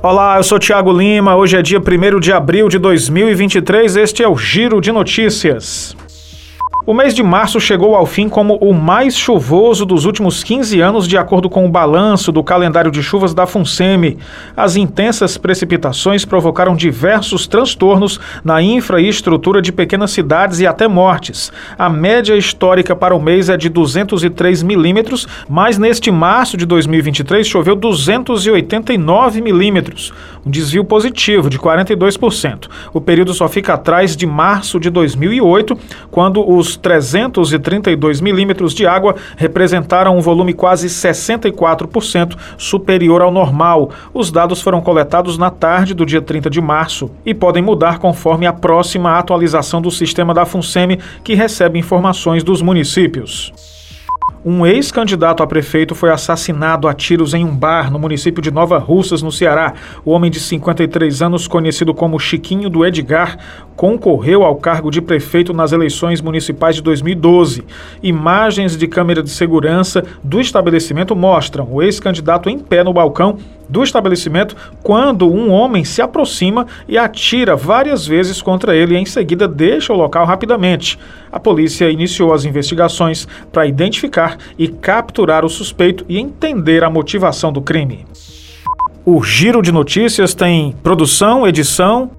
Olá, eu sou Tiago Lima. Hoje é dia 1 de abril de 2023. Este é o Giro de Notícias. O mês de março chegou ao fim como o mais chuvoso dos últimos 15 anos, de acordo com o balanço do calendário de chuvas da FUNSEMI. As intensas precipitações provocaram diversos transtornos na infraestrutura de pequenas cidades e até mortes. A média histórica para o mês é de 203 milímetros, mas neste março de 2023 choveu 289 milímetros, um desvio positivo de 42%. O período só fica atrás de março de 2008, quando os 332 milímetros de água representaram um volume quase 64% superior ao normal. Os dados foram coletados na tarde do dia 30 de março e podem mudar conforme a próxima atualização do sistema da FUNSEMI, que recebe informações dos municípios. Um ex-candidato a prefeito foi assassinado a tiros em um bar no município de Nova Russas, no Ceará. O homem de 53 anos, conhecido como Chiquinho do Edgar, concorreu ao cargo de prefeito nas eleições municipais de 2012. Imagens de câmera de segurança do estabelecimento mostram o ex-candidato em pé no balcão do estabelecimento quando um homem se aproxima e atira várias vezes contra ele e em seguida deixa o local rapidamente. A polícia iniciou as investigações para identificar e capturar o suspeito e entender a motivação do crime. O Giro de Notícias tem produção, edição